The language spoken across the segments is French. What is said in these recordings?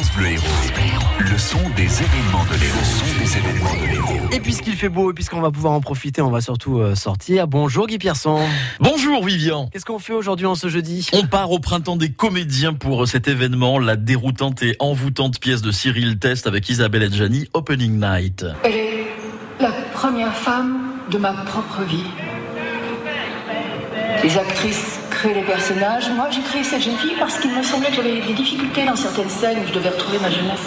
France Bleu Héros. Le son des événements de l'Héros. Le son des événements de l'Héros. Et puisqu'il fait beau et puisqu'on va pouvoir en profiter, on va surtout euh, sortir. Bonjour Guy Pierson. Bonjour Vivian. Qu'est-ce qu'on fait aujourd'hui en ce jeudi? On part au printemps des comédiens pour cet événement, la déroutante et envoûtante pièce de Cyril Test avec Isabelle Adjani, Opening Night. Elle est la première femme de ma propre vie. Les actrices les personnages. Moi, j'ai créé cette jeune fille parce qu'il me semblait que j'avais des difficultés dans certaines scènes où je devais retrouver ma jeunesse.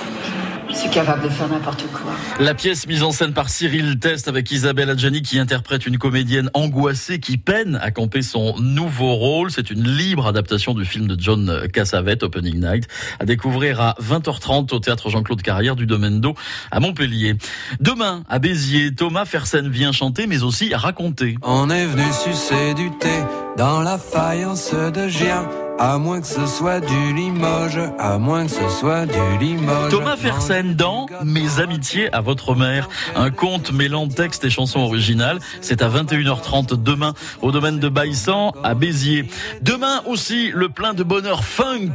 Je suis capable de faire n'importe quoi. La pièce mise en scène par Cyril Test avec Isabelle Adjani qui interprète une comédienne angoissée qui peine à camper son nouveau rôle. C'est une libre adaptation du film de John Cassavet, Opening Night, à découvrir à 20h30 au théâtre Jean-Claude Carrière du Domaine d'Eau à Montpellier. Demain, à Béziers, Thomas Fersen vient chanter mais aussi raconter. On est venu sucer du thé dans la faïence de Gien. À moins que ce soit du Limoges, à moins que ce soit du Limoges. Thomas Fersen dans Mes amitiés à votre mère, un conte mêlant texte et chansons originales. C'est à 21h30 demain au domaine de Baïssan à Béziers. Demain aussi le plein de bonheur funk.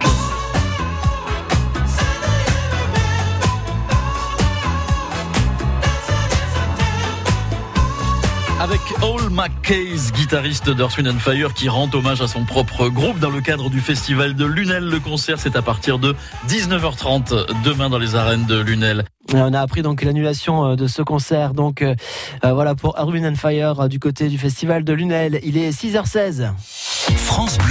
Avec All McCays, guitariste d'Earth, Wind Fire, qui rend hommage à son propre groupe dans le cadre du festival de Lunel. Le concert, c'est à partir de 19h30 demain dans les arènes de Lunel. On a appris donc l'annulation de ce concert. Donc euh, voilà pour Earth, Wind Fire du côté du festival de Lunel. Il est 6h16. France Bleu.